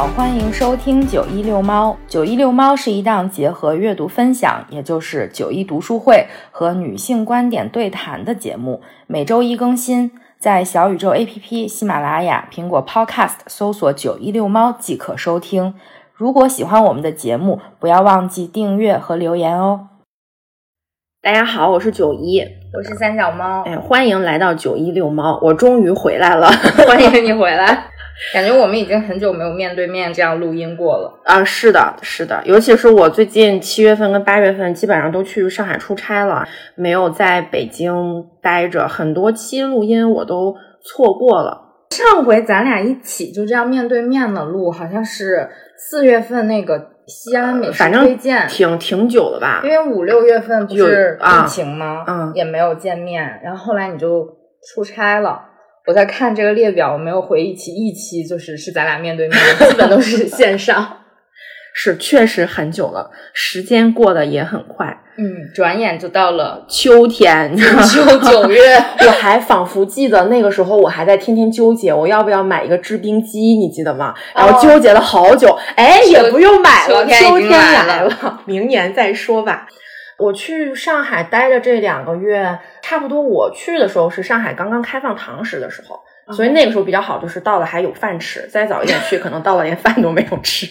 好，欢迎收听九一六猫。九一六猫是一档结合阅读分享，也就是九一读书会和女性观点对谈的节目，每周一更新，在小宇宙 APP、喜马拉雅、苹果 Podcast 搜索“九一六猫”即可收听。如果喜欢我们的节目，不要忘记订阅和留言哦。大家好，我是九一，我是三小猫，哎，欢迎来到九一六猫，我终于回来了，欢迎你回来。感觉我们已经很久没有面对面这样录音过了啊！是的，是的，尤其是我最近七月份跟八月份基本上都去上海出差了，没有在北京待着，很多期录音我都错过了。上回咱俩一起就这样面对面的录，好像是四月份那个西安美食推荐，挺挺久了吧？因为五六月份不是疫情吗？嗯，也没有见面，然后后来你就出差了。我在看这个列表，我没有回忆起一期，就是是咱俩面对面，基本都是 线上。是，确实很久了，时间过得也很快。嗯，转眼就到了秋天，秋九月。我还仿佛记得那个时候，我还在天天纠结我要不要买一个制冰机，你记得吗？然后纠结了好久，哎，也不用买了，秋天来了，明年再说吧。我去上海待的这两个月，差不多我去的时候是上海刚刚开放堂食的时候，所以那个时候比较好，就是到了还有饭吃。再早一点去，可能到了连饭都没有吃。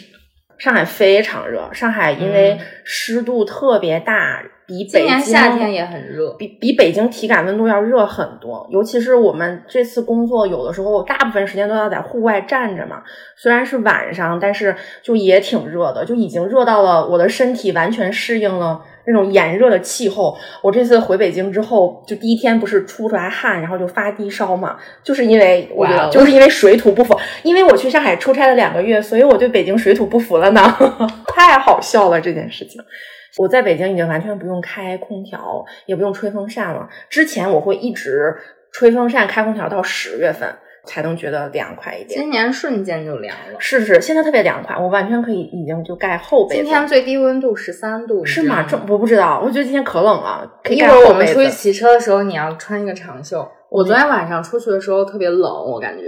上海非常热，上海因为湿度特别大，比北京夏天也很热，比比北京体感温度要热很多。尤其是我们这次工作，有的时候大部分时间都要在户外站着嘛，虽然是晚上，但是就也挺热的，就已经热到了我的身体完全适应了。那种炎热的气候，我这次回北京之后，就第一天不是出出来汗，然后就发低烧嘛，就是因为我就是因为水土不服，因为我去上海出差了两个月，所以我对北京水土不服了呢，太好笑了这件事情。我在北京已经完全不用开空调，也不用吹风扇了。之前我会一直吹风扇、开空调到十月份。才能觉得凉快一点。今年瞬间就凉了，是是，现在特别凉快，我完全可以已经就盖厚被子。今天最低温度十三度，是吗？这我不知道，我觉得今天可冷了。一会儿我们出去骑车的时候，你要穿一个长袖。我昨天晚上出去的时候特别冷，我感觉。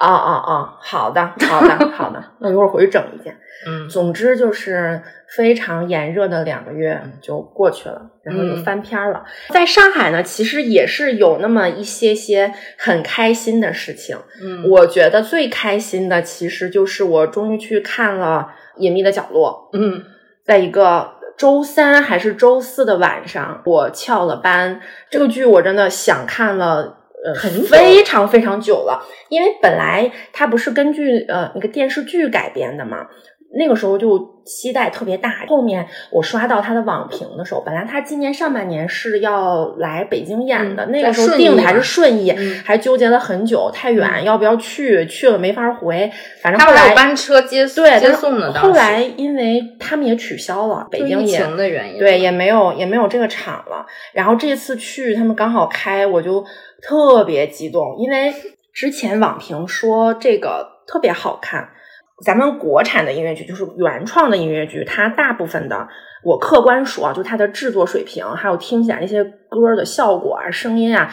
啊啊啊！好的，好的，好的。那一会儿回去整一件。嗯，总之就是非常炎热的两个月就过去了，然后就翻篇了。在上海呢，其实也是有那么一些些很开心的事情。嗯，我觉得最开心的其实就是我终于去看了《隐秘的角落》。嗯，在一个周三还是周四的晚上，我翘了班。这个剧我真的想看了。呃，非常非常久了，因为本来它不是根据呃那个电视剧改编的嘛，那个时候就。期待特别大。后面我刷到他的网评的时候，本来他今年上半年是要来北京演的，那个时候定的还是顺义，还纠结了很久，太远要不要去？去了没法回。反正后来有班车接对接送的。后来因为他们也取消了，北京也的原因，对也没有也没有这个场了。然后这次去他们刚好开，我就特别激动，因为之前网评说这个特别好看。咱们国产的音乐剧就是原创的音乐剧，它大部分的，我客观说啊，就它的制作水平，还有听起来那些歌的效果啊、声音啊。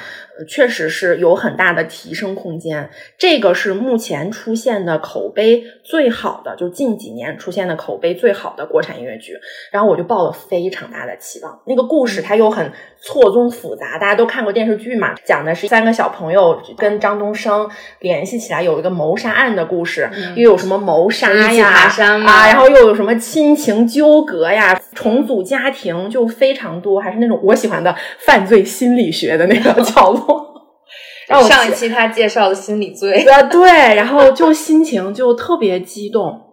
确实是有很大的提升空间，这个是目前出现的口碑最好的，就近几年出现的口碑最好的国产音乐剧。然后我就抱了非常大的期望。那个故事它又很错综复杂，大家都看过电视剧嘛，讲的是三个小朋友跟张东升联系起来有一个谋杀案的故事，又有什么谋杀呀啊，然后又有什么亲情纠葛呀，重组家庭就非常多，还是那种我喜欢的犯罪心理学的那个 角度。上一期他介绍的心理罪，对，然后就心情就特别激动。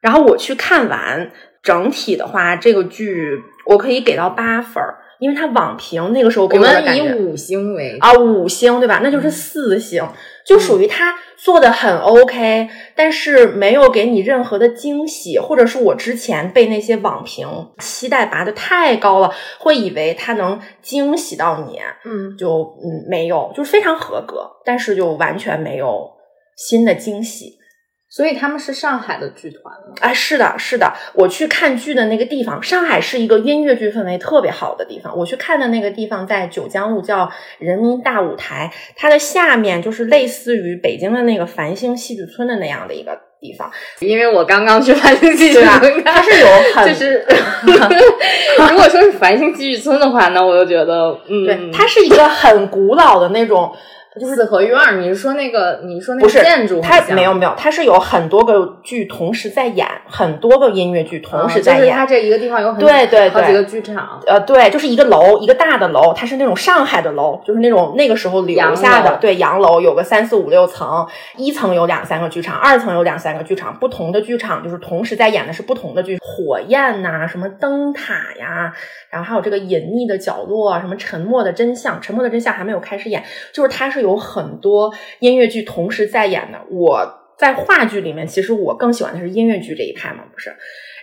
然后我去看完整体的话，这个剧我可以给到八分儿。因为它网评那个时候给我的感觉，以五星为啊五星对吧？那就是四星，就属于它做的很 OK，但是没有给你任何的惊喜，或者是我之前被那些网评期待拔的太高了，会以为它能惊喜到你，嗯，就嗯没有，就是非常合格，但是就完全没有新的惊喜。所以他们是上海的剧团吗？哎，是的，是的。我去看剧的那个地方，上海是一个音乐剧氛围特别好的地方。我去看的那个地方在九江路，叫人民大舞台。它的下面就是类似于北京的那个繁星戏剧村的那样的一个地方，因为我刚刚去繁星戏剧村，它是有 很就是，如果说是繁星戏剧村的话，那我就觉得，嗯，对，它是一个很古老的那种。就是四合院儿，你是说那个？你说那个建筑？它没有没有，它是有很多个剧同时在演，很多个音乐剧同时在演。就是它这一个地方有很对对好几个剧场。呃，对，就是一个楼，一个大的楼，它是那种上海的楼，就是那种那个时候留下的，对洋楼，有个三四五六层，一层有两三个剧场，二层有两三个剧场，不同的剧场就是同时在演的是不同的剧，火焰呐，什么灯塔呀，然后还有这个隐秘的角落，什么沉默的真相，沉默的真相还没有开始演，就是它是有很多。音乐剧同时在演的，我在话剧里面，其实我更喜欢的是音乐剧这一派嘛，不是？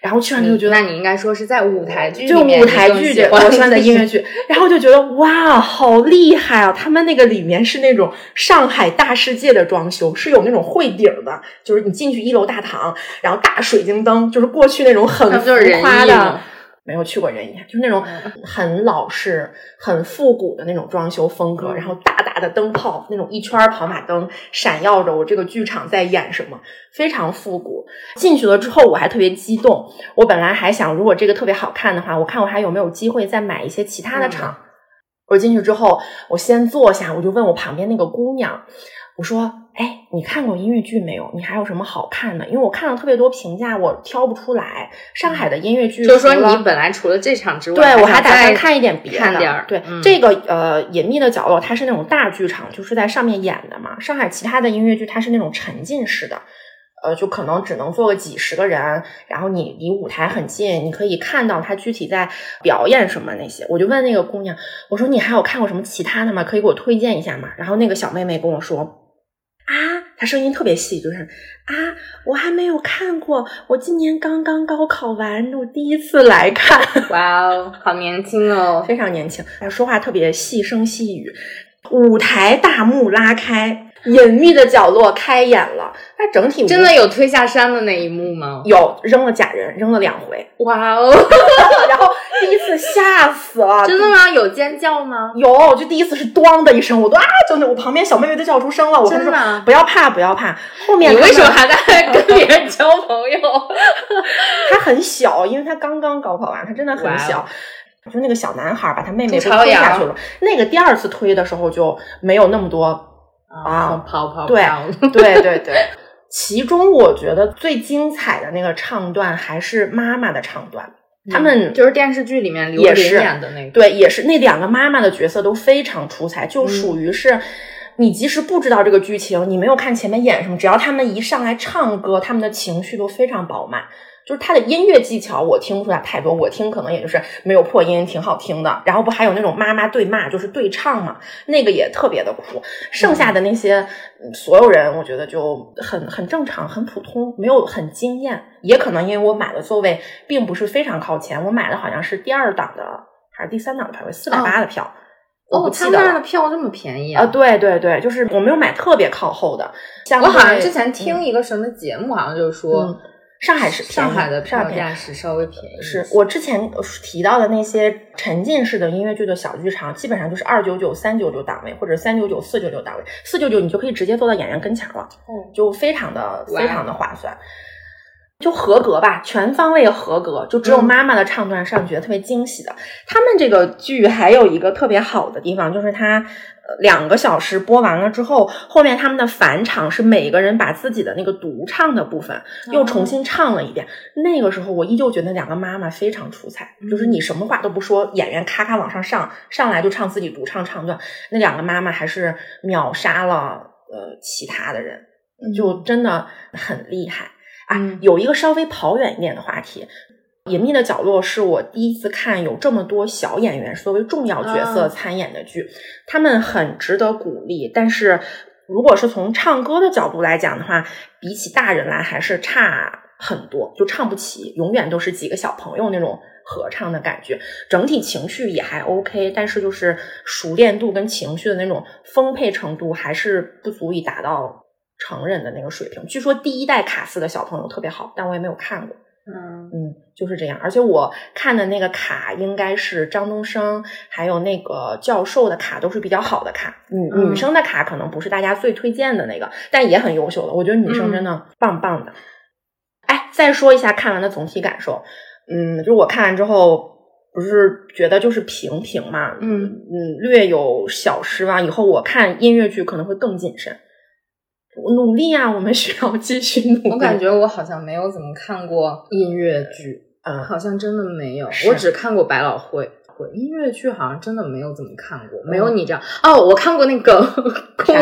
然后去完之后觉得，那你应该说是在舞台剧，就舞台剧这，我喜欢的 音乐剧，然后就觉得哇，好厉害啊！他们那个里面是那种上海大世界的装修，是有那种会顶的，就是你进去一楼大堂，然后大水晶灯，就是过去那种很浮夸的。没有去过人艺，就是那种很老式、很复古的那种装修风格，然后大大的灯泡，那种一圈跑马灯闪耀着，我这个剧场在演什么，非常复古。进去了之后，我还特别激动。我本来还想，如果这个特别好看的话，我看我还有没有机会再买一些其他的场。我进去之后，我先坐下，我就问我旁边那个姑娘，我说：“哎，你看过音乐剧没有？你还有什么好看的？因为我看了特别多评价，我挑不出来。上海的音乐剧，就是说你本来除了这场之外，对我还打算看一点别的。看点对这个呃隐秘的角落，它是那种大剧场，就是在上面演的嘛。上海其他的音乐剧，它是那种沉浸式的。”呃，就可能只能坐个几十个人，然后你离舞台很近，你可以看到他具体在表演什么那些。我就问那个姑娘，我说你还有看过什么其他的吗？可以给我推荐一下吗？然后那个小妹妹跟我说，啊，他声音特别细，就是啊，我还没有看过，我今年刚刚高考完，我第一次来看。哇哦，好年轻哦，非常年轻，说话特别细声细语。舞台大幕拉开。隐秘的角落开演了，那整体真的有推下山的那一幕吗？有，扔了假人，扔了两回。哇哦！然后第一次吓死了。真的吗？有尖叫吗？有，就第一次是咣的一声，我都啊，就那我旁边小妹妹都叫出声了。我跟她说不要怕，不要怕。后面你为什么还在跟别人交朋友？他很小，因为他刚刚高考完，他真的很小。就那个小男孩把他妹妹推下去了。那个第二次推的时候就没有那么多。啊，跑跑对 对对对，其中我觉得最精彩的那个唱段还是妈妈的唱段，他们就是电视剧里面刘琳演的那个，对，也是那两个妈妈的角色都非常出彩，就属于是你即使不知道这个剧情，你没有看前面演什么，只要他们一上来唱歌，他们的情绪都非常饱满。就是他的音乐技巧，我听不出来太多。我听可能也就是没有破音，挺好听的。然后不还有那种妈妈对骂，就是对唱嘛，那个也特别的酷。剩下的那些所有人，我觉得就很很正常，很普通，没有很惊艳。也可能因为我买的座位并不是非常靠前，我买的好像是第二档的还是第三档的票，四百八的票。哦，他那儿的票这么便宜啊？对对对，就是我没有买特别靠后的。我好像之前听一个什么节目，好像就是说。上海是上海的票价是稍微便宜，是我之前提到的那些沉浸式的音乐剧的小剧场，基本上就是二九九、三九九档位，或者三九九、四九九档位，四九九你就可以直接坐到演员跟前了，嗯，就非常的非常的划算，就合格吧，全方位合格，就只有妈妈的唱段是让觉得特别惊喜的。他们这个剧还有一个特别好的地方，就是它。两个小时播完了之后，后面他们的返场是每个人把自己的那个独唱的部分又重新唱了一遍。那个时候，我依旧觉得两个妈妈非常出彩，就是你什么话都不说，演员咔咔往上上，上来就唱自己独唱唱段。那两个妈妈还是秒杀了呃其他的人，就真的很厉害啊！有一个稍微跑远一点的话题。隐秘的角落是我第一次看有这么多小演员作为重要角色参演的剧，他们很值得鼓励。但是，如果是从唱歌的角度来讲的话，比起大人来还是差很多，就唱不起，永远都是几个小朋友那种合唱的感觉。整体情绪也还 OK，但是就是熟练度跟情绪的那种丰沛程度还是不足以达到成人的那个水平。据说第一代卡斯的小朋友特别好，但我也没有看过。嗯嗯，就是这样。而且我看的那个卡应该是张东升还有那个教授的卡都是比较好的卡，女、嗯女生的卡可能不是大家最推荐的那个，但也很优秀的。我觉得女生真的棒棒的。哎，再说一下看完的总体感受，嗯，就是我看完之后。不是觉得就是平平嘛，嗯嗯，略有小失望。以后我看音乐剧可能会更谨慎。努力啊，我们需要继续努力。我感觉我好像没有怎么看过音乐剧，嗯，好像真的没有，我只看过百老汇。音乐剧好像真的没有怎么看过，没有你这样哦。我看过那个空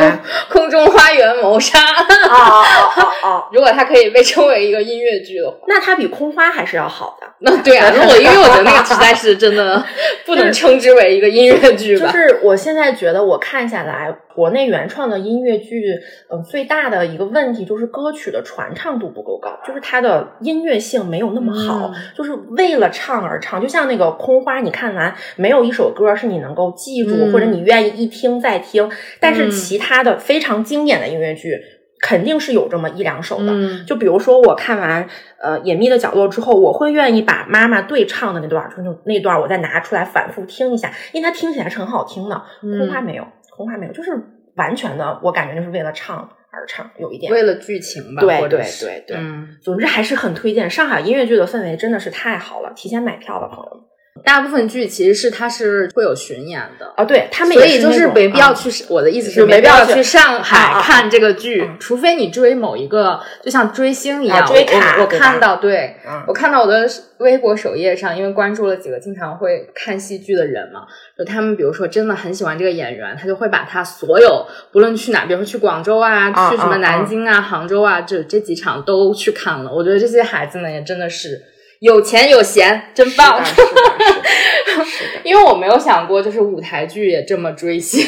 空中花园谋杀，哦哦哦哦，如果它可以被称为一个音乐剧的话，那它比空花还是要好的。那对啊，那我因为我觉得那个实在是真的 不能称之为一个音乐剧吧。就是我现在觉得我看下来，国内原创的音乐剧，嗯、最大的一个问题就是歌曲的传唱度不够高，就是它的音乐性没有那么好，嗯就是为了唱而唱。就像那个空花，你看完没有一首歌是你能够记住，嗯或者你愿意一听再听，但是嗯其他的非常经典的音乐剧。肯定是有这么一两首的，嗯就比如说我看完呃《隐秘的角落》之后，我会愿意把妈妈对唱的那段，就那那段我再拿出来反复听一下，因为它听起来是很好听的。嗯空花没有，空花没有，就是完全的，我感觉就是为了唱而唱，有一点。为了剧情吧，对对对对嗯，总之还是很推荐上海音乐剧的氛围真的是太好了，提前买票的朋友们大部分剧其实是它是会有巡演的。啊，对他们所也那种以就是没必要啊去，我的意思是没没必要去去上海看这个剧嗯，除非你追某一个，就像追星一样，啊追卡我看到，对嗯。我看到我的微博首页上，因为关注了几个经常会看戏剧的人嘛，就他们比如说真的很喜欢这个演员，他就会把他所有不论去哪，比如说去广州啊，啊去什么啊南京啊、杭州啊，这这几场都去看了。我觉得这些孩子们也真的是有钱有闲，真棒。是的，是的，是的 是，因为我没有想过，就是舞台剧也这么追星，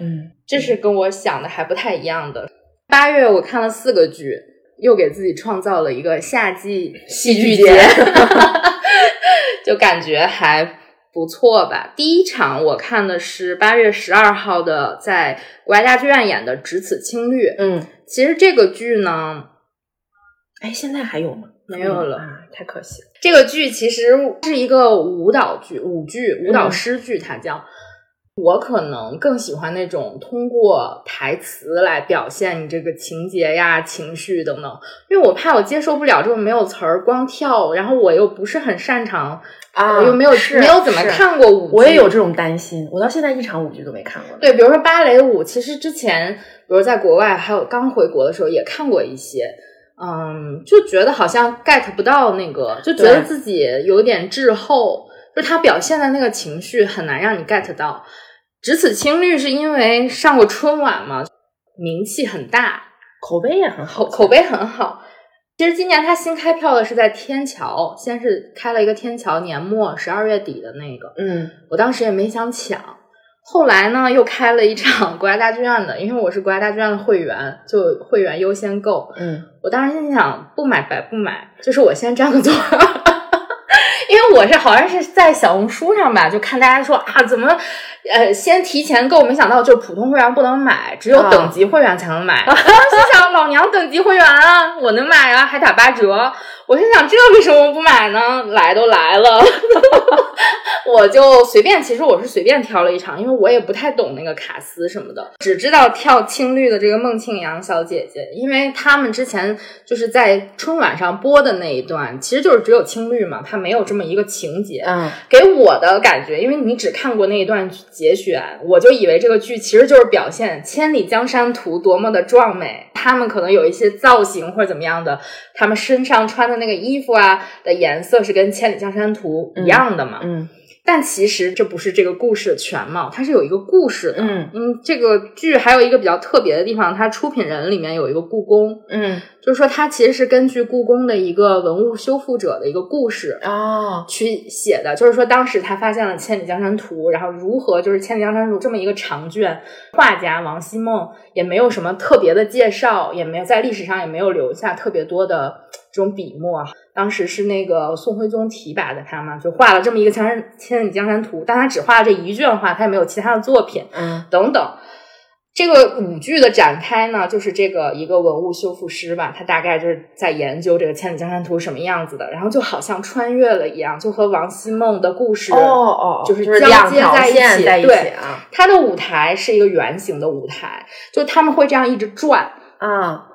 嗯，这是跟我想的还不太一样的。八月我看了四个剧，又给自己创造了一个夏季戏剧节，就感觉还不错吧。第一场我看的是八月十二号的，在国家大剧院演的《只此青绿》。嗯，其实这个剧呢，哎，现在还有吗？没有了啊，太可惜了。这个剧其实是一个舞蹈剧、舞剧、舞蹈嗯诗剧，它叫。我可能更喜欢那种通过台词来表现你这个情节呀、情绪等等，因为我怕我接受不了这种没有词儿、光跳，然后我又不是很擅长，啊我又没有没有怎么看过舞剧，我也有这种担心，我到现在一场舞剧都没看过。对，比如说芭蕾舞，其实之前，比如在国外，还有刚回国的时候也看过一些，嗯，就觉得好像 get 不到那个，就觉得自己有点滞后，就他表现的那个情绪很难让你 get 到。只此青绿是因为上过春晚嘛，名气很大，口碑也很好，口口碑很好。其实今年他新开票的是在天桥，先是开了一个天桥，年末十二月底的那个，嗯我当时也没想抢，后来呢又开了一场国家大剧院的，因为我是国家大剧院的会员，就会员优先购。嗯我当时心想不买白不买，就是我先占个座儿，因为我是好像是在小红书上吧，就看大家说啊怎么呃先提前购，没想到就是普通会员不能买，只有啊等级会员才能买。我心想老娘等级会员啊，我能买啊，还打八折。我心想这为什么不买呢？来都来了。我就随便，其实我是随便挑了一场，因为我也不太懂那个卡斯什么的，只知道跳青绿的这个孟庆阳小姐姐，因为他们之前就是在春晚上播的那一段，其实就是只有青绿嘛，它没有这么一个情节。嗯给我的感觉，因为你只看过那一段节选，我就以为这个剧其实就是表现《千里江山图》多么的壮美，他们可能有一些造型或者怎么样的，他们身上穿的那个衣服啊的颜色是跟《千里江山图》一样的嘛。嗯但其实这不是这个故事的全貌，它是有一个故事的。嗯嗯，这个剧还有一个比较特别的地方，它出品人里面有一个故宫，嗯就是说它其实是根据故宫的一个文物修复者的一个故事，哦去写的，就是说当时他发现了《千里江山图》，然后如何就是《千里江山图》这么一个长卷，画家王希孟也没有什么特别的介绍，也没有在历史上也没有留下特别多的这种笔墨。当时是那个宋徽宗提拔的他嘛，就画了这么一个《千山千里江山图》，但他只画了这一卷画，他也没有其他的作品。嗯等等。这个舞剧的展开呢，就是这个一个文物修复师吧，他大概就是在研究这个《千里江山图》什么样子的，然后就好像穿越了一样，就和王希孟的故事哦哦，就是就是交接在一起。线在一起对，啊它的舞台是一个圆形的舞台，就他们会这样一直转。啊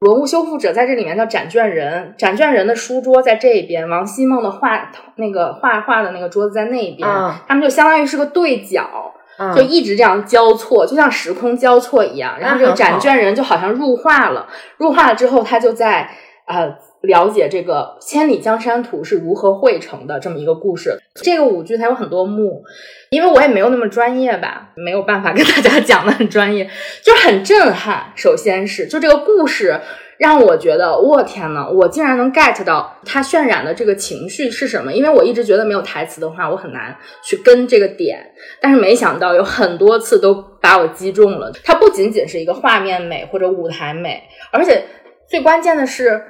文物修复者在这里面叫展卷人，展卷人的书桌在这边，王希孟的画那个画画的那个桌子在那边，啊他们就相当于是个对角。啊就一直这样交错，就像时空交错一样。然后这个展卷人就好像入画了，入画了之后，他就在呃了解这个《千里江山图》是如何绘成的这么一个故事。这个舞剧它有很多幕，因为我也没有那么专业吧，没有办法跟大家讲的很专业，就是很震撼。首先是就这个故事。让我觉得，我天呐，我竟然能 get 到他渲染的这个情绪是什么？因为我一直觉得没有台词的话，我很难去跟这个点。但是没想到有很多次都把我击中了。它不仅仅是一个画面美或者舞台美，而且最关键的是，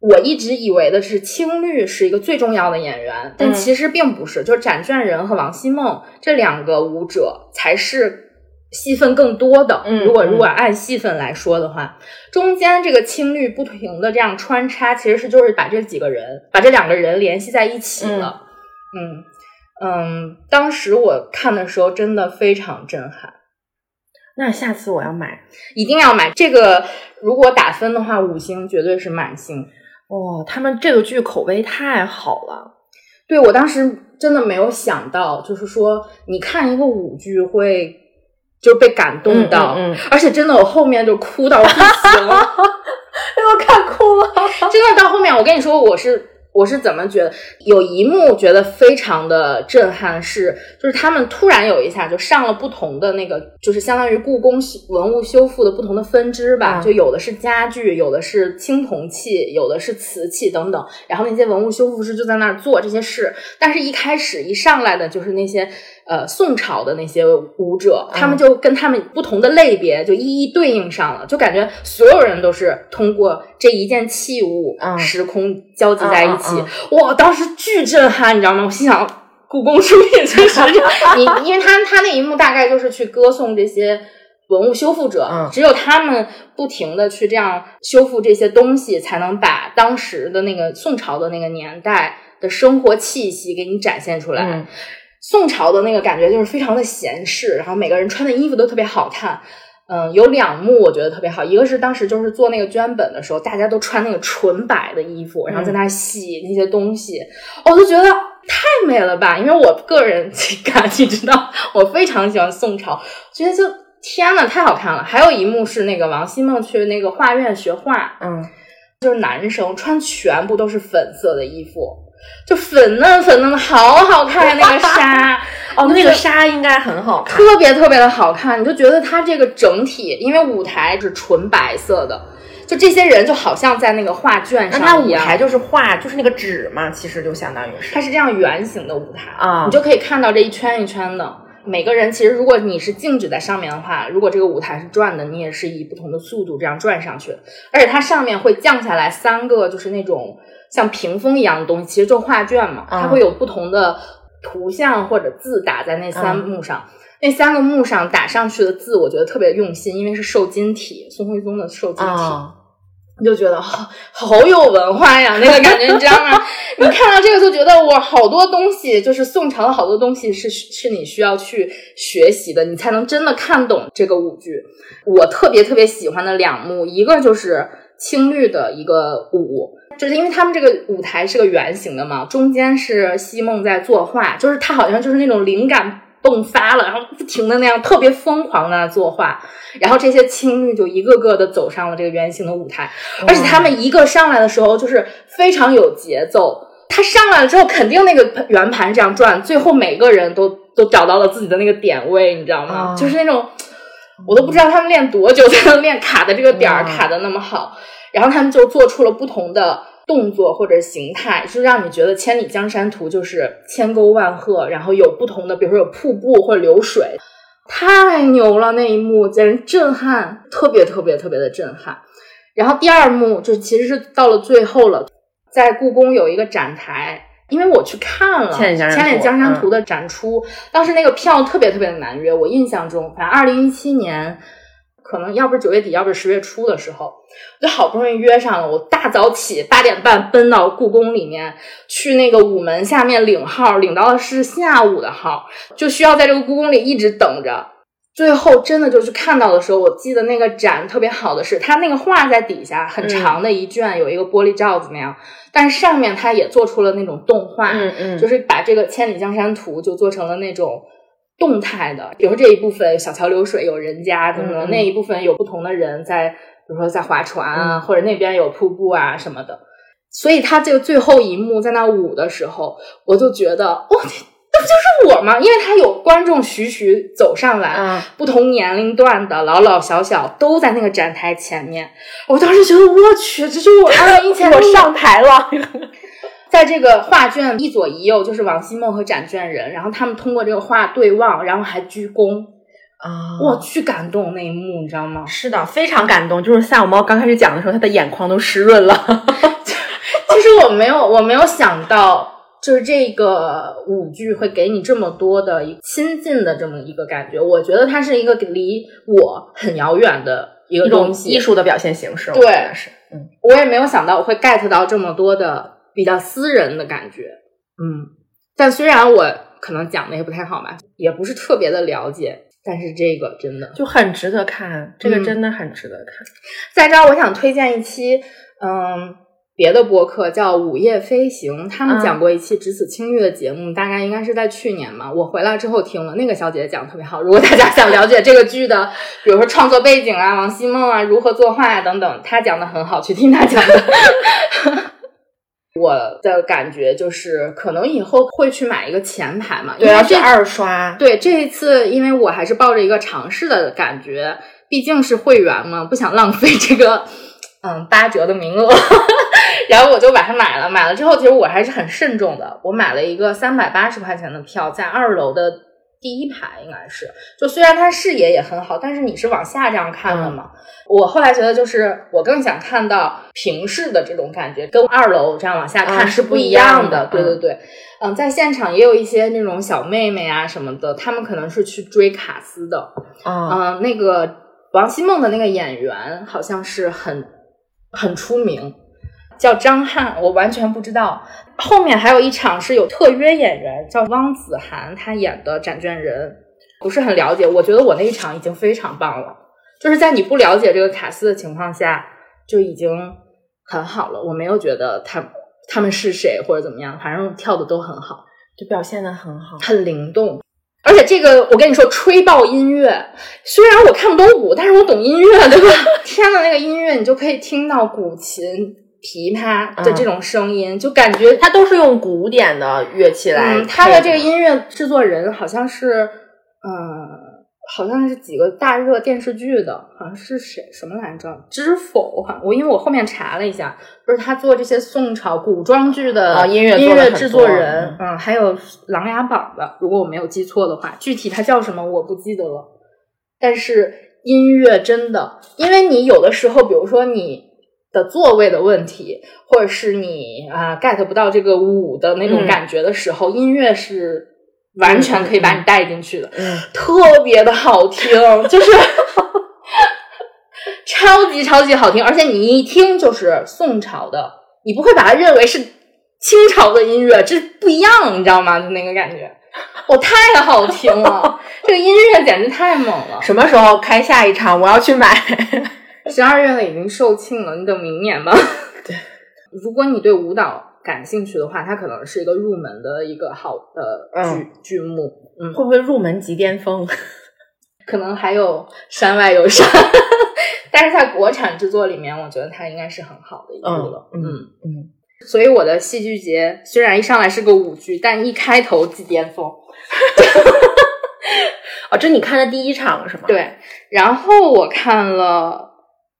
我一直以为的是青绿是一个最重要的演员，但嗯其实并不是。就是展卷人和王希孟这两个舞者才是。戏份更多的，嗯如果嗯如果按戏份来说的话，中间这个青绿不停的这样穿插，其实是就是把这几个人，把这两个人联系在一起了。嗯嗯，当时我看的时候真的非常震撼，那下次我要买一定要买这个。如果打分的话，五星绝对是满星。哦，他们这个剧口碑太好了。对我当时真的没有想到，就是说你看一个舞剧会就被感动到，嗯嗯嗯而且真的我后面就哭到不行了。被我看哭了。真的到后面，我跟你说，我是我是怎么觉得？有一幕觉得非常的震撼是，就是他们突然有一下就上了不同的那个，就是相当于故宫修文物修复的不同的分支吧，嗯就有的是家具，有的是青铜器，有的是瓷器等等。然后那些文物修复师就在那儿做这些事，但是一开始一上来的就是那些。呃，宋朝的那些舞者，他们就跟他们不同的类别就一一对应上了，就感觉所有人都是通过这一件器物，嗯时空交集在一起。嗯哇，当时巨震撼，你知道吗？我心想，故宫书品确实，你因为他他那一幕大概就是去歌颂这些。文物修复者，嗯只有他们不停的去这样修复这些东西，才能把当时的那个宋朝的那个年代的生活气息给你展现出来。嗯宋朝的那个感觉就是非常的闲适，然后每个人穿的衣服都特别好看。嗯，有两幕我觉得特别好，一个是当时就是做那个绢本的时候，大家都穿那个纯白的衣服，然后在那洗那些东西，我都觉得太美了吧！因为我个人 情感，你知道，我非常喜欢宋朝，觉得就天呐，太好看了。还有一幕是那个王希孟去那个画院学画，嗯，就是男生穿全部都是粉色的衣服，就粉嫩粉嫩的，好好看呀！那个纱，哦，那个纱应该很好看。特别特别的好看，你就觉得它这个整体，因为舞台是纯白色的，就这些人就好像在那个画卷上一样。它舞台就是画，就是那个纸嘛，其实就相当于是它是这样圆形的舞台啊你就可以看到这一圈一圈的。每个人其实，如果你是静止在上面的话，如果这个舞台是转的，你也是以不同的速度这样转上去。而且它上面会降下来三个，就是那种像屏风一样的东西，其实就画卷嘛，啊它会有不同的图像或者字打在那三幕上。嗯那三个幕上打上去的字，我觉得特别用心，因为是瘦金体，宋徽宗的瘦金体。啊，你就觉得好好有文化呀，那个感觉，你知道吗？你看到这个就觉得哇，好多东西就是宋朝的好多东西是是你需要去学习的，你才能真的看懂这个舞剧。我特别特别喜欢的两幕，一个就是青绿的一个舞。就是因为他们这个舞台是个圆形的嘛，中间是西梦在作画，就是他好像就是那种灵感迸发了，然后不停的那样特别疯狂的作画，然后这些青绿就一个个的走上了这个圆形的舞台，而且他们一个上来的时候就是非常有节奏。他上来了之后，肯定那个圆盘这样转，最后每个人都都找到了自己的那个点位，你知道吗？哦就是那种我都不知道他们练多久才能练卡的这个点儿卡的那么好，然后他们就做出了不同的动作或者形态，就让你觉得《千里江山图》就是千沟万壑，然后有不同的，比如说有瀑布或者流水，太牛了！那一幕简直震撼，特别特别特别的震撼。然后第二幕就其实是到了最后了，在故宫有一个展台，因为我去看了《千里江山图千里江山图》的展出，当时那个票特别特别的难约。我印象中，反正二零一七年可能要不是九月底，要不是十月初的时候，我就好不容易约上了。我大早起八点半奔到故宫里面去那个午门下面领号，领到的是下午的号，就需要在这个故宫里一直等着。最后真的就是看到的时候，我记得那个展特别好的是，它那个画在底下很长的一卷，有一个玻璃罩子那样，但是上面它也做出了那种动画，嗯嗯，就是把这个《千里江山图》就做成了那种动态的，比如说这一部分小桥流水有人家怎么那一部分有不同的人在，比如说在划船啊，或者那边有瀑布啊什么的，所以他这个最后一幕在那舞的时候，我就觉得哇。不就是我吗？因为他有观众徐徐走上来，不同年龄段的老老小小都在那个展台前面。我当时觉得，我去，这是我 二零一前我上台了。在这个画卷一左一右就是王希孟和展卷人，然后他们通过这个画对望，然后还鞠躬啊！我去感动那一幕，你知道吗？是的，非常感动。就是夏小猫刚开始讲的时候，他的眼眶都湿润了。其实我没有，我没有想到。就是这个舞剧会给你这么多的亲近的这么一个感觉，我觉得它是一个离我很遥远的一个东西，艺术的表现形式。对，是，嗯，我也没有想到我会 get 到这么多的比较私人的感觉，嗯。但虽然我可能讲的也不太好吧，也不是特别的了解，但是这个真的就很值得看，这个真的很值得看。在这儿，我想推荐一期，嗯。别的播客叫《午夜飞行》，他们讲过一期《只此青玉》的节目，大概应该是在去年嘛。我回来之后听了，那个小姐姐讲的特别好。如果大家想了解这个剧的，比如说创作背景啊、王希孟啊、如何作画啊等等，她讲的很好，去听她讲的。我的感觉就是，可能以后会去买一个前排嘛，对，要去二刷。对，这一次因为我还是抱着一个尝试的感觉，毕竟是会员嘛，不想浪费这个嗯八折的名额。然后我就把它买了，买了之后，其实我还是很慎重的。我买了一个三百八十块钱的票，在二楼的第一排，应该是。就虽然它视野也很好，但是你是往下这样看的嘛。我后来觉得，就是我更想看到平视的这种感觉，跟二楼这样往下看是不一样的。对对对，嗯，在现场也有一些那种小妹妹啊什么的，她们可能是去追卡斯的。嗯，那个王希孟的那个演员好像是很很出名。叫张翰，我完全不知道。后面还有一场是有特约演员，叫汪子涵，他演的展卷人，不是很了解。我觉得我那一场已经非常棒了，就是在你不了解这个卡斯的情况下，就已经很好了。我没有觉得他他们是谁或者怎么样，反正跳的都很好，就表现的很好，很灵动。而且这个我跟你说，吹爆音乐，虽然我看不懂舞，但是我懂音乐，对吧？天呐，那个音乐你就可以听到古琴。琵琶的这种声音，就感觉它都是用古典的乐器来。它的这个音乐制作人好像是，嗯，好像是几个大热电视剧的，好像是谁什么来着？知否？我因为我后面查了一下，就是他做这些宋朝古装剧的音乐音乐制作人，嗯，还有《琅琊榜》的，如果我没有记错的话，具体他叫什么我不记得了。但是音乐真的，因为你有的时候，比如说你。的座位的问题，或者是你啊 get 不到这个舞的那种感觉的时候，音乐是完全可以把你带进去的，特别的好听，就是 超级超级好听，而且你一听就是宋朝的，你不会把它认为是清朝的音乐，这不一样，你知道吗？就那个感觉，哦，太好听了，这个音乐简直太猛了。什么时候开下一场？我要去买。十二月了，已经售罄了，你等明年吧。对，如果你对舞蹈感兴趣的话，它可能是一个入门的一个好的剧剧目。嗯，会不会入门即巅峰？可能还有山外有山，但是在国产制作里面，我觉得它应该是很好的一部了。嗯嗯，所以我的戏剧节虽然一上来是个舞剧，但一开头即巅峰。哦，这你看的第一场是吗？对，然后我看了。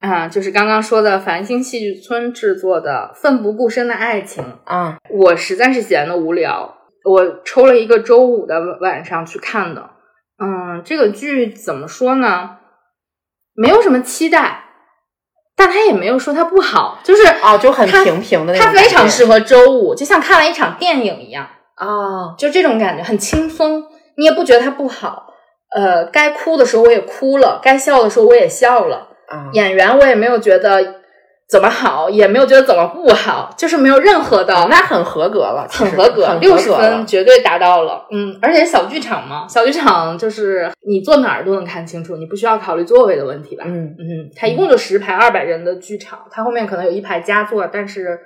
啊，就是刚刚说的繁星戏剧村制作的《奋不顾身的爱情》啊，我实在是闲的无聊，我抽了一个周五的晚上去看的。嗯，这个剧怎么说呢？没有什么期待，但他也没有说它不好，就是哦，就很平平的那种，它非常适合周五，就像看了一场电影一样啊，就这种感觉，很轻松，你也不觉得它不好。呃，该哭的时候我也哭了，该笑的时候我也笑了。啊，演员我也没有觉得怎么好，也没有觉得怎么不好，就是没有任何的那很合格了，很合格，六十分绝对达到了。嗯，而且小剧场嘛，小剧场就是你坐哪儿都能看清楚，你不需要考虑座位的问题吧？嗯嗯，它一共就十排二百人的剧场，它后面可能有一排加座，但是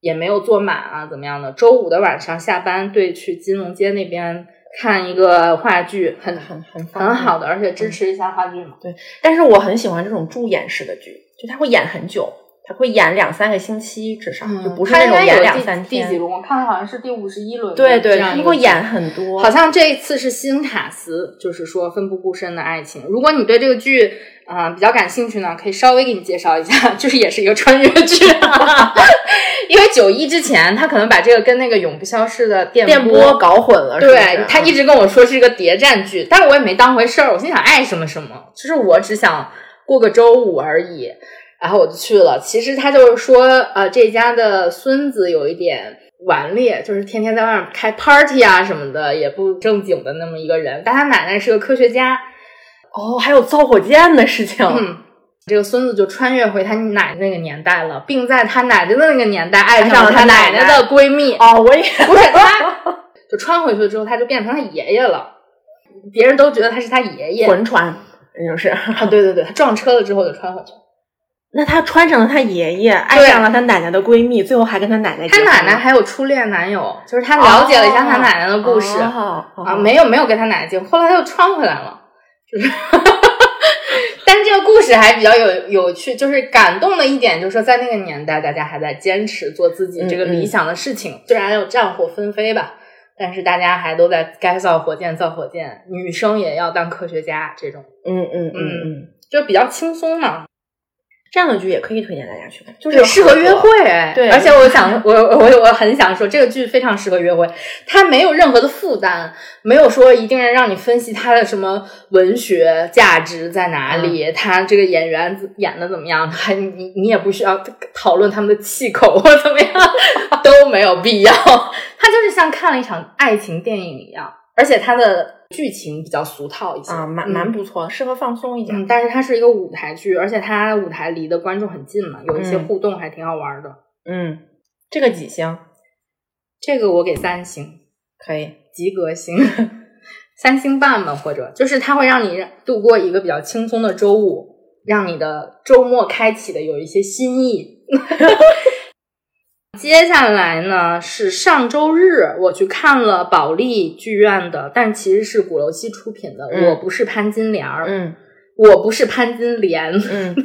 也没有坐满啊，怎么样的？周五的晚上下班，对，去金融街那边看一个话剧，很很很很好的，而且支持一下话剧嘛。对但是我很喜欢这种助演式的剧，就他会演很久，他会演两三个星期至少，就不是那种演两三天。第几轮？我看的好像是第五十一轮。对对，他会演很多，好像这一次是新卡斯，就是说奋不顾身的爱情。如果你对这个剧啊、呃比较感兴趣呢，可以稍微给你介绍一下，就是也是一个穿越剧。因为九一之前，他可能把这个跟那个永不消逝的电电波搞混了。对他一直跟我说是一个谍战剧，但是我也没当回事儿。我心想爱什么什么，就是我只想过个周五而已。然后我就去了。其实他就是说，呃，这家的孙子有一点顽劣，就是天天在外面开 party 啊什么的，也不正经的那么一个人。但他奶奶是个科学家，哦，还有造火箭的事情。嗯，这个孙子就穿越回他奶奶那个年代了，并在他奶奶的那个年代爱上了他奶奶的闺蜜。哦，我也 不是他，就穿回去之后，他就变成他爷爷了。别人都觉得他是他爷爷。魂穿，那就是。啊，对对对，他撞车了之后就穿回去。那他穿成了他爷爷，爱上了他奶奶的闺蜜，最后还跟他奶奶。他奶奶还有初恋男友，就是他了解了一下他奶奶的故事、哦哦啊，没有没有跟他奶奶结婚，后来他又穿回来了，就是。这个故事还比较有有趣，就是感动的一点，就是说在那个年代，大家还在坚持做自己这个理想的事情，虽然有战火纷飞吧，但是大家还都在该造火箭造火箭，女生也要当科学家，这种。嗯嗯嗯。嗯，就比较轻松嘛。这样的剧也可以推荐大家去看，就就是适合约会。对，而且我想，我我我很想说，这个剧非常适合约会，它没有任何的负担，没有说一定要让你分析它的什么文学价值在哪里，嗯、他这个演员演的怎么样，还你你也不需要讨论他们的气口或怎么样，都没有必要。它就是像看了一场爱情电影一样，而且它的。剧情比较俗套一些啊，蛮蛮不错，适合放松一点。嗯，但是它是一个舞台剧，而且它舞台离的观众很近嘛，有一些互动，还挺好玩的。嗯，这个几星？这个我给三星，可以及格星，三星半吧，或者就是它会让你度过一个比较轻松的周五，让你的周末开启的有一些新意。接下来呢是上周日我去看了保利剧院的，但其实是鼓楼西出品的。嗯、我不是潘金莲儿，嗯，我不是潘金莲，嗯，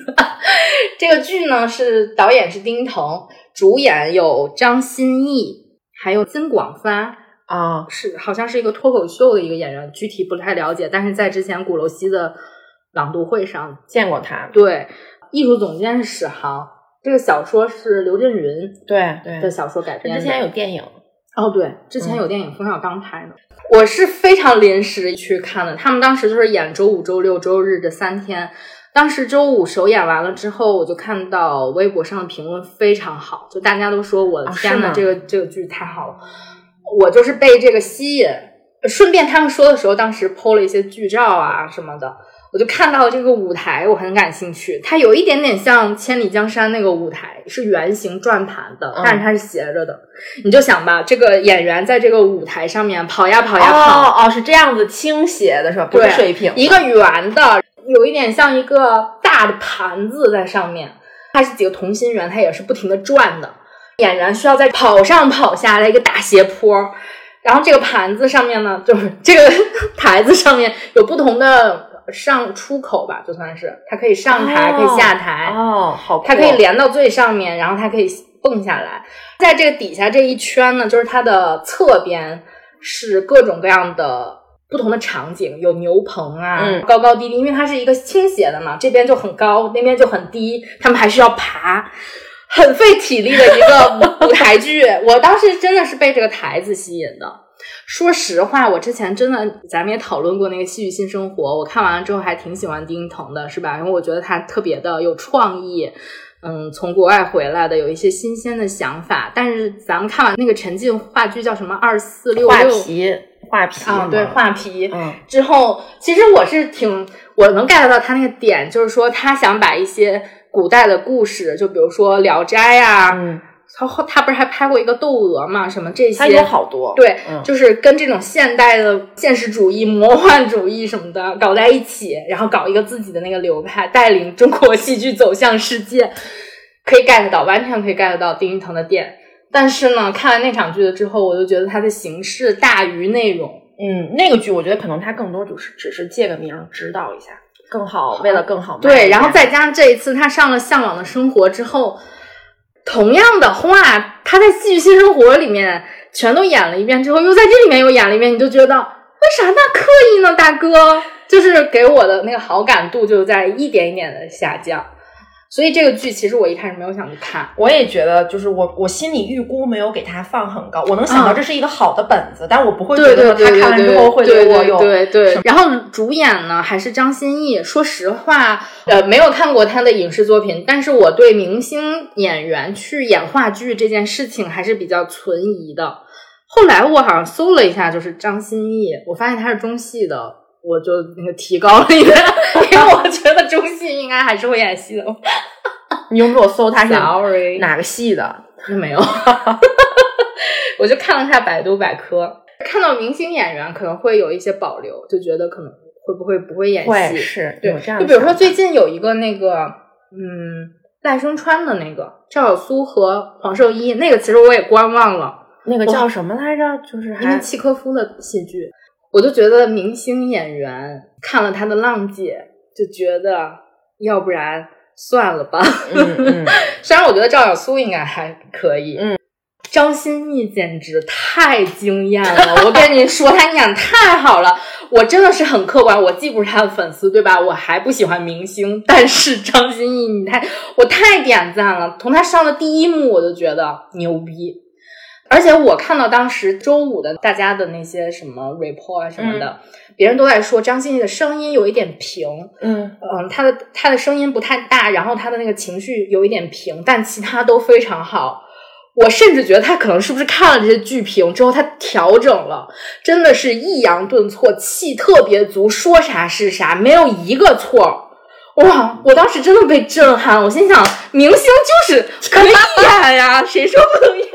这个剧呢是导演是丁腾，主演有张歆艺，还有金广发啊，是好像是一个脱口秀的一个演员，具体不太了解，但是在之前鼓楼西的朗读会上见过他。对，艺术总监是史航。这个小说是刘震云对对的小说改编的，之前有电影哦，对，之前有电影冯小刚拍的。我是非常临时去看的，他们当时就是演周五、周六、周日这三天。当时周五首演完了之后，我就看到微博上的评论非常好，就大家都说我的天呐，啊、这个这个剧太好了。我就是被这个吸引，顺便他们说的时候，当时 PO 了一些剧照啊什么的。我就看到这个舞台，我很感兴趣。它有一点点像《千里江山》那个舞台，是圆形转盘的，嗯、但是它是斜着的。你就想吧，这个演员在这个舞台上面跑呀跑呀跑，哦哦，是这样子倾斜的是吧？不是水平，一个圆的，有一点像一个大的盘子在上面。它是几个同心圆，它也是不停的转的。演员需要在跑上跑下来一个大斜坡，然后这个盘子上面呢，就是这个 台子上面有不同的。上出口吧，就算是它可以上台，哦、可以下台，哦，好，它可以连到最上面，然后它可以蹦下来。在这个底下这一圈呢，就是它的侧边是各种各样的不同的场景，有牛棚啊，嗯、高高低低，因为它是一个倾斜的嘛，这边就很高，那边就很低，他们还需要爬，很费体力的一个舞台剧。我当时真的是被这个台子吸引的。说实话，我之前真的，咱们也讨论过那个《戏剧新生活》，我看完了之后还挺喜欢丁腾的，是吧？因为我觉得他特别的有创意，嗯，从国外回来的，有一些新鲜的想法。但是咱们看完那个沉浸话剧叫什么二四六六画皮画皮啊，对，画皮。嗯之后，其实我是挺我能 get 到他那个点，就是说他想把一些古代的故事，就比如说《聊斋》呀、嗯，他后他不是还拍过一个《窦娥》嘛，什么这些，他有好多，对，嗯就是跟这种现代的现实主义、魔幻主义什么的搞在一起，然后搞一个自己的那个流派，带领中国戏剧走向世界，可以 get 到，完全可以 get 到丁一腾的点。但是呢，看完那场剧了之后，我就觉得它的形式大于内容。嗯，那个剧我觉得可能它更多就是只是借个名儿指导一下，更好，为了更好卖对，然后再加上这一次他上了《向往的生活》之后，同样的话，他在《戏剧新生活》里面全都演了一遍之后，又在这里面又演了一遍，你就觉得为啥那刻意呢，大哥？就是给我的那个好感度就在一点一点的下降。所以这个剧其实我一开始没有想去看，我也觉得，就是我我心里预估没有给它放很高，我能想到啊这是一个好的本子，但我不会觉得说他对对对看完之后会对我有对对。然后主演呢还是张歆艺。说实话，呃，没有看过他的影视作品，但是我对明星演员去演话剧这件事情还是比较存疑的。后来我好像搜了一下，就是张歆艺，我发现他是中戏的，我就那个提高了一点，因为我觉得中戏应该还是会演戏的。你有没有搜他是哪个系的？那没有，我就看了一下百度百科，看到明星演员可能会有一些保留，就觉得可能会不会不会演会戏。是对有这样就比如说最近有一个那个，嗯，赖声川的那个赵小苏和黄圣依，那个其实我也观望了，那个叫什么来着？就是因为契诃夫的戏剧，我就觉得明星演员看了他的《浪姐》，就觉得要不然算了吧。嗯嗯，虽然我觉得赵小苏应该还可以，嗯，张歆艺简直太惊艳了！我跟你说，她演太好了，我真的是很客观，我既不是他的粉丝，对吧？我还不喜欢明星，但是张歆艺，你太我太点赞了，从他上的第一幕我就觉得牛逼。而且我看到当时周五的大家的那些什么 report 啊什么的，别人都在说张歆艺的声音有一点平，嗯嗯，他的她的声音不太大，然后她的那个情绪有一点平，但其他都非常好。我甚至觉得他可能是不是看了这些剧评之后，他调整了，真的是抑扬顿挫，气特别足，说啥是啥，没有一个错。哇！我当时真的被震撼，我心想，明星就是可以演 呀，谁说不能演？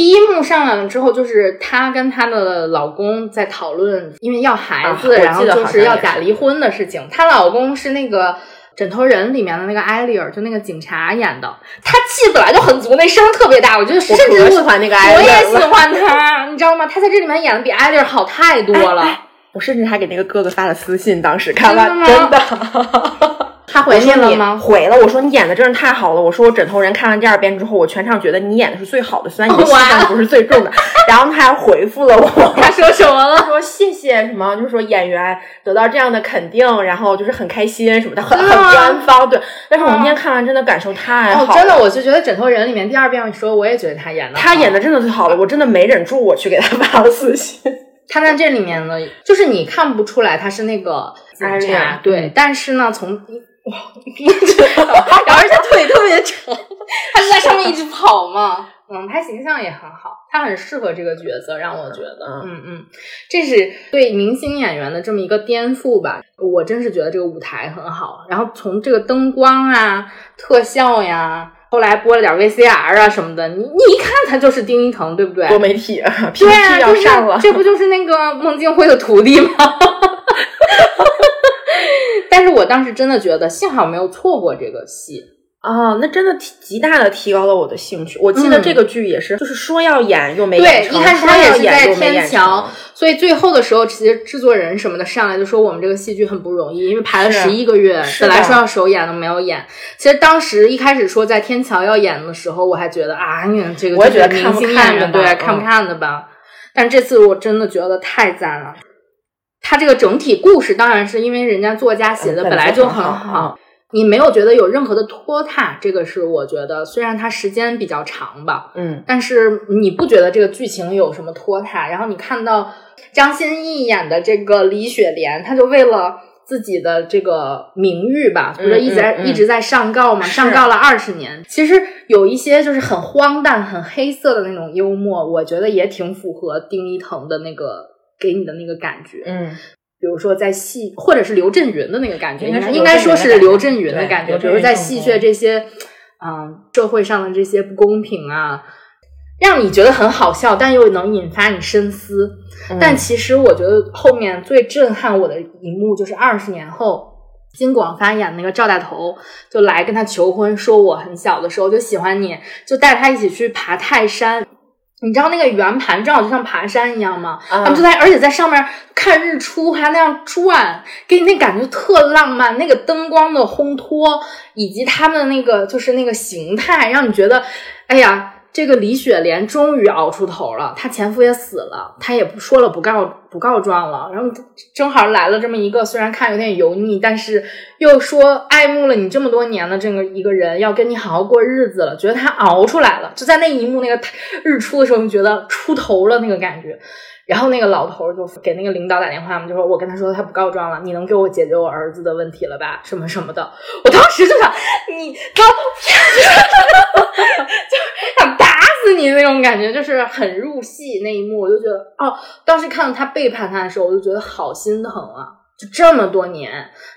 第一幕上来了之后，就是她跟她的老公在讨论，因为要孩子，啊然后就是要假离婚的事情。她老公是那个《枕头人》里面的那个艾丽尔，就那个警察演的，他气本来就很足，那声特别大，我觉得甚至可喜欢那个艾我也丽尔了喜欢他，你知道吗？他在这里面演的比艾丽尔好太多了。哎我甚至还给那个哥哥发了私信，当时看完真的真吗的。他回说你去了吗？回了，我说你演的真是太好了。我说我枕头人看完第二遍之后，我全场觉得你演的是最好的，虽然你的 戏份不是最重的。然后他还回复了我，他说什么了？说谢谢什么，就是说演员得到这样的肯定，然后就是很开心什么的，很很官方。对，但是我那天看完真的感受太好了，，哦真的，我就觉得《枕头人》里面第二遍说，我也觉得他演的，他演的真的最好了，我真的没忍住，我去给他发了私信。他在这里面呢，就是你看不出来他是那个警察，对，但是呢，从哇，然后而且腿特别长，他就在上面一直跑嘛。嗯，他形象也很好，他很适合这个角色，让我觉得，嗯嗯嗯，这是对明星演员的这么一个颠覆吧。我真是觉得这个舞台很好，然后从这个灯光啊、特效呀，后来播了点 VCR 啊什么的，你你一看他就是丁一腾，对不对？多媒体对啊，就是要上了，这不就是那个孟京辉的徒弟吗？但是我当时真的觉得，幸好没有错过这个戏。啊，那真的提极大的提高了我的兴趣。我记得嗯这个剧也是，就是说要演又没对一开始说他也是在要演又没天桥，所以最后的时候，其实制作人什么的上来就说我们这个戏剧很不容易，因为排了是十一个月，本来说要首演都没有演。其实当时一开始说在天桥要演的时候，我还觉得啊，你这个我也觉得就是看不明星演员看的吧对看不嗯看的吧。但这次我真的觉得太赞了。他这个整体故事当然是因为人家作家写的嗯本来就很好你没有觉得有任何的拖沓，这个是我觉得虽然它时间比较长吧，嗯，但是你不觉得这个剧情有什么拖沓？然后你看到张歆艺演的这个李雪莲，她就为了自己的这个名誉吧，不是一直在、嗯嗯一直在上告嘛，上告了二十年。其实有一些就是很荒诞、很黑色的那种幽默，我觉得也挺符合丁一腾的那个给你的那个感觉。嗯，比如说在戏，或者是刘震云的那个感觉，应该是应该说是刘震云的感觉。比如在戏谑这些，嗯，社会上的这些不公平啊，让你觉得很好笑，但又能引发你深思。嗯但其实我觉得后面最震撼我的一幕，就是二十年后。金广发演那个赵大头就来跟他求婚，说我很小的时候就喜欢你，就带他一起去爬泰山。你知道那个圆盘正好就像爬山一样吗？啊他们就在，而且在上面看日出，还那样转，给你那感觉特浪漫。那个灯光的烘托，以及他们的那个就是那个形态，让你觉得，哎呀，这个李雪莲终于熬出头了。她前夫也死了，她也不说了不告不告状了。然后正好来了这么一个，虽然看有点油腻，但是又说爱慕了你这么多年的这个一个人，要跟你好好过日子了，觉得她熬出来了。就在那一幕那个日出的时候，你觉得出头了那个感觉。然后那个老头就给那个领导打电话嘛，就说我跟他说他不告状了，你能给我解决我儿子的问题了吧？什么什么的。我当时就想，你搞就想打死你那种感觉，就是很入戏那一幕，我就觉得哦，当时看到他背叛他的时候，我就觉得好心疼啊。就这么多年，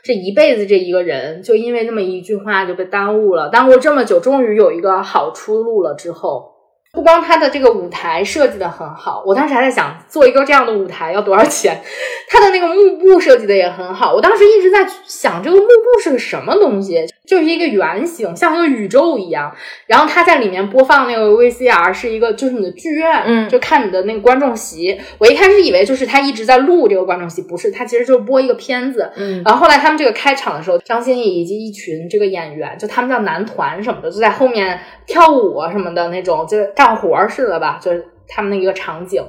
这一辈子这一个人，就因为这么一句话就被耽误了，耽误这么久，终于有一个好出路了之后，不光他的这个舞台设计的很好，我当时还在想，做一个这样的舞台要多少钱？他的那个幕布设计的也很好，我当时一直在想，这个幕布是个什么东西？就是一个圆形，像一个宇宙一样。然后他在里面播放那个 VCR 是一个，就是你的剧院，嗯就看你的那个观众席。我一开始以为就是他一直在录这个观众席，不是，他其实就是播一个片子。嗯然后后来他们这个开场的时候，张歆艺以及一群这个演员，就他们叫男团什么的，就在后面跳舞啊什么的那种，就是干活儿似的吧，就是他们那一个场景。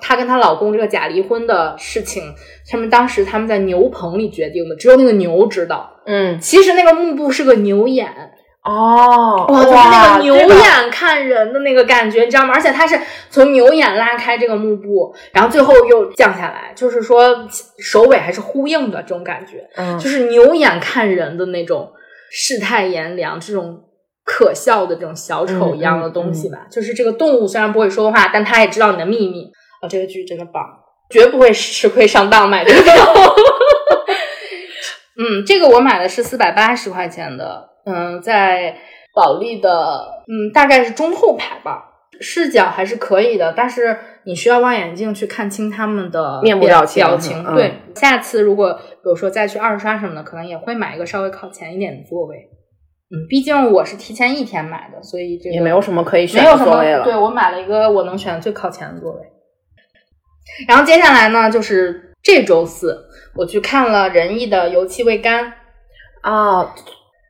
她跟她老公这个假离婚的事情，他们当时他们在牛棚里决定的，只有那个牛知道。嗯其实那个幕布是个牛眼，哦，哇，就是那个牛眼看人的那个感觉，你知道吗？而且它是从牛眼拉开这个幕布，然后最后又降下来，就是说首尾还是呼应的这种感觉，嗯就是牛眼看人的那种世态炎凉，这种可笑的这种小丑一样的东西吧。就是这个动物虽然不会说话，但它也知道你的秘密。啊、这个剧真的棒，绝不会吃亏上当买这个票。嗯，这个我买的是四百八十块钱的，嗯，在保利的，嗯，大概是中后排吧，视角还是可以的，但是你需要望远镜去看清他们的面部表表情表情。嗯对，下次如果比如说再去二刷什么的，可能也会买一个稍微靠前一点的座位。嗯，毕竟我是提前一天买的，所以这个也没有什么可以选的座位了。对我买了一个我能选最靠前的座位。然后接下来呢，就是这周四我去看了仁义的《油漆未干》，啊，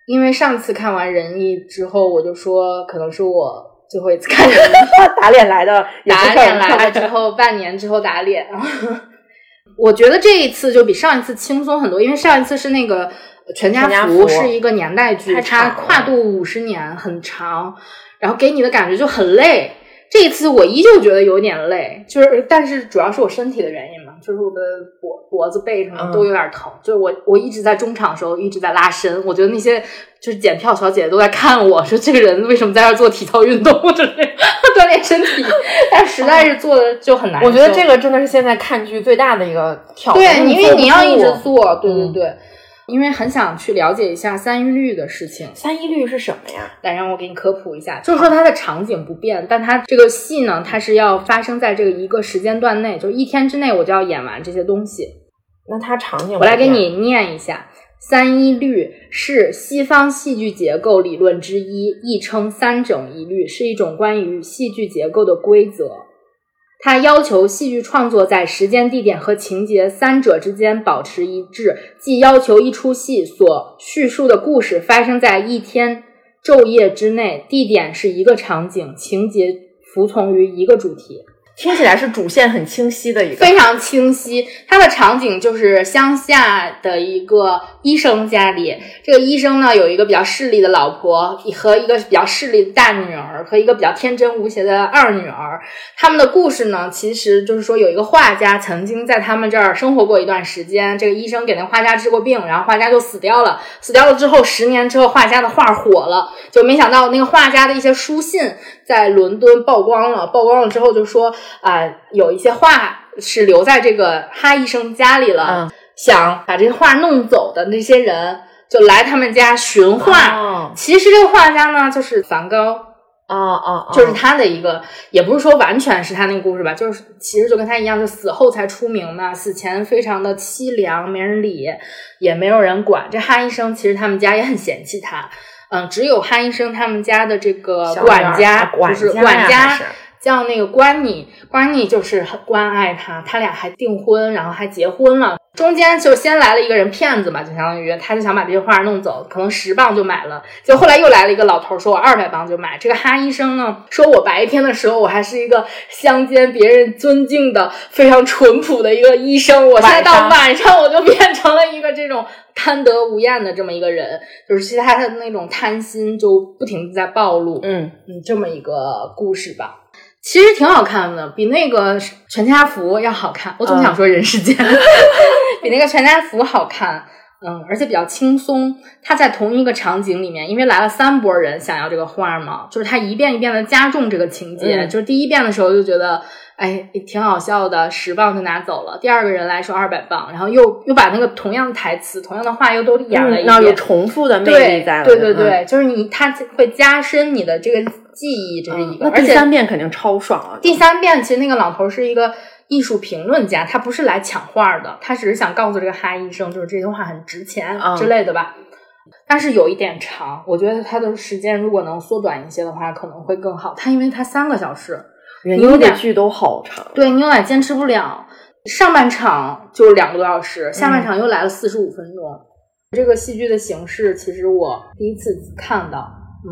因为上次看完仁义之后，我就说可能是我最后一次看仁义，打脸来的，打脸来了之后，半年之后打脸。我觉得这一次就比上一次轻松很多，因为上一次是那个全家福福是一个年代剧，它跨度五十年，很长，然后给你的感觉就很累。这一次我依旧觉得有点累，就是但是主要是我身体的原因嘛，就是我的脖脖子背什么嗯。都有点疼，就是我我一直在中场的时候一直在拉伸，我觉得那些就是检票小姐姐都在看我说这个人为什么在这做体操运动，就 是锻炼身体，但实在是做的就很难受。我觉得这个真的是现在看剧最大的一个挑战，对，因为你要一直做对对嗯。对，因为很想去了解一下三一律的事情。三一律是什么呀？来，让我给你科普一下，就是说它的场景不变，但它这个戏呢，它是要发生在这个一个时间段内，就一天之内我就要演完这些东西。那它场景我来给你念一下。三一律是西方戏剧结构理论之一，亦称三整一律，是一种关于戏剧结构的规则。它要求戏剧创作在时间、地点和情节三者之间保持一致，即要求一出戏所叙述的故事发生在一天昼夜之内，地点是一个场景，情节服从于一个主题。听起来是主线很清晰的一个。非常清晰。它的场景就是乡下的一个医生家里，这个医生呢有一个比较势利的老婆和一个比较势利的大女儿和一个比较天真无邪的二女儿。他们的故事呢，其实就是说有一个画家曾经在他们这儿生活过一段时间，这个医生给那画家治过病，然后画家就死掉了。死掉了之后，十年之后画家的画火了，就没想到那个画家的一些书信在伦敦曝光了，曝光了之后就说啊、有一些画是留在这个哈医生家里了，嗯想把这个画弄走的那些人就来他们家寻画。哦其实这个画家呢，就是梵高，哦哦，就是他的一个，也不是说完全是他那个故事吧，就是其实就跟他一样，就死后才出名的，死前非常的凄凉，没人理，也没有人管。这哈医生其实他们家也很嫌弃他，嗯，只有哈医生他们家的这个小管家，啊管就是管家是叫那个关妮，关妮就是很关爱他，他俩还订婚，然后还结婚了。中间就先来了一个人骗子嘛，就相当于他就想把这些画弄走，可能十磅就买了，就后来又来了一个老头说我二百磅就买。这个哈医生呢说我白天的时候我还是一个乡间别人尊敬的非常淳朴的一个医生，我现在到晚上我就变成了一个这种贪得无厌的这么一个人，就是其实他的那种贪心就不停的在暴露。嗯，嗯，这么一个故事吧。其实挺好看的，比那个《全家福》要好看。我总想说《人世间》比那个《全家福》好看，嗯，而且比较轻松。他在同一个场景里面，因为来了三波人想要这个画嘛，就是他一遍一遍的加重这个情节。嗯就是第一遍的时候就觉得，哎，挺好笑的，十磅就拿走了。第二个人来说二百磅，然后又又把那个同样的台词、同样的话又都演了一遍，嗯那有重复的魅力在了，对对对，嗯。就是你，它会加深你的这个记忆，这是一个。那第而且三遍肯定超爽啊！第三遍，其实那个老头是一个艺术评论家，他不是来抢画的，他只是想告诉这个哈医生，就是这些画很值钱嗯之类的吧。但是有一点长，我觉得他的时间如果能缩短一些的话，可能会更好。他因为他三个小时，人你有点剧都好长，对你有点坚持不了。上半场就两个多小时，下半场又来了四十五分钟。这个戏剧的形式，其实我第一次看到，嗯，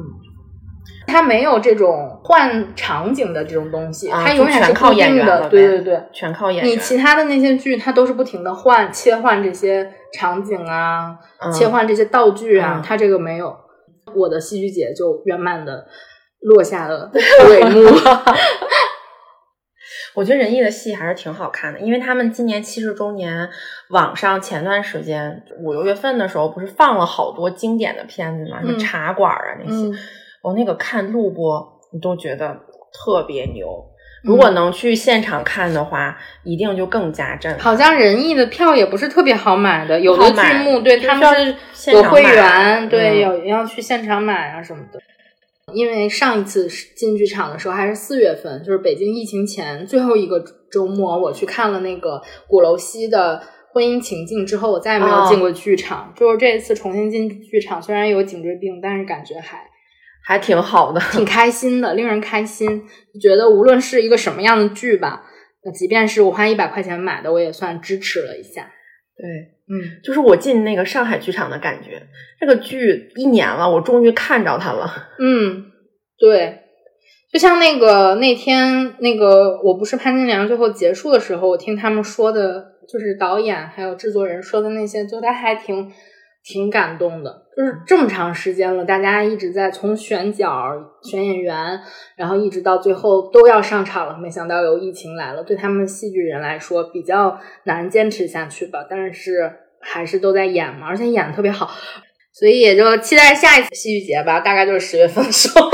它没有这种换场景的这种东西，啊它永远是就全靠固定的。对对对，全靠演员。你其他的那些剧，它都是不停的换切换这些场景啊，嗯切换这些道具啊，嗯它这个没有。我的戏剧节就圆满的落下了 帷幕。我觉得仁义的戏还是挺好看的，因为他们今年七十周年，网上前段时间五六月份的时候，不是放了好多经典的片子嘛，什么嗯茶馆啊那些，嗯我、那个看录播，你都觉得特别牛。如果能去现场看的话，一定就更加震撼。好像仁义的票也不是特别好买的，有的剧目对他们是有会员，对，嗯有要去现场买啊什么的。因为上一次进剧场的时候还是四月份，就是北京疫情前最后一个周末，我去看了那个鼓楼西的婚姻情境之后，我再也没有哦进过剧场。就是这一次重新进剧场，虽然有颈椎病，但是感觉还还挺好的。挺开心的，令人开心。觉得无论是一个什么样的剧吧，即便是我花一百块钱买的，我也算支持了一下。对，嗯，就是我进那个上海剧场的感觉。这个剧一年了，我终于看着它了。嗯，对，就像那个那天那个我不是潘金莲最后结束的时候，我听他们说的，就是导演还有制作人说的那些，就他还挺挺感动的。就是这么长时间了，大家一直在从选角、选演员，然后一直到最后都要上场了，没想到有疫情来了，对他们戏剧人来说比较难坚持下去吧。但是还是都在演嘛，而且演的特别好。所以也就期待下一次戏剧节吧，大概就是十月份的时候。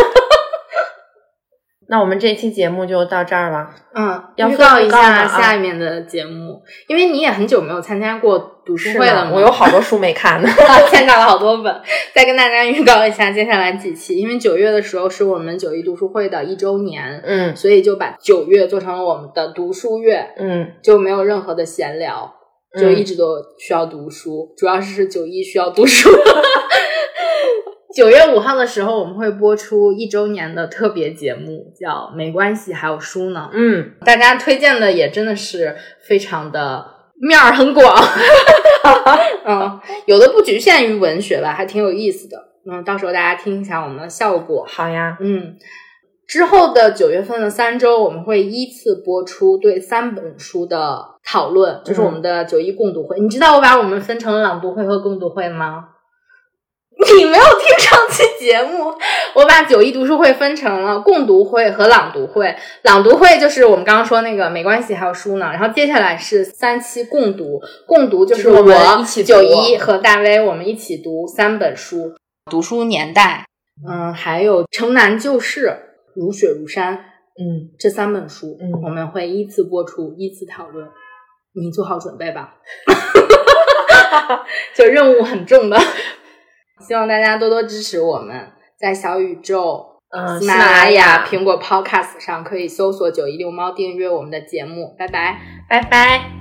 那我们这期节目就到这儿了。嗯，要预告一下下面的节目，因为你也很久没有参加过读书会了嘛，我有好多书没看呢。签到了好多本。再跟大家预告一下接下来几期，因为九月的时候是我们九一读书会的一周年，嗯所以就把九月做成了我们的读书月，嗯，就没有任何的闲聊，就一直都需要读书，主要是九一需要读书。九月五号的时候，我们会播出一周年的特别节目，叫《没关系，还有书呢》。嗯，大家推荐的也真的是非常的面儿很广 嗯，有的不局限于文学吧，还挺有意思的。嗯，到时候大家听一下我们的效果。好呀。嗯，之后的九月份的三周，我们会依次播出对三本书的讨论，就是我们的九一共读会。你知道我把我们分成了朗读会和共读会吗？你没有听上期节目，我把九一读书会分成了共读会和朗读会。朗读会就是我们刚刚说那个没关系，还有书呢。然后接下来是三期共读，共读就是我们一起九一和大威我们一起读三本书，《读书年代》，嗯，还有《城南旧事》《如雪如山》，嗯，这三本书，嗯，我们会依次播出，依次讨论。你做好准备吧，就任务很重的。希望大家多多支持我们在小宇宙喜马拉雅。苹果 podcast 上可以搜索九一六猫订阅我们的节目。拜拜。拜拜。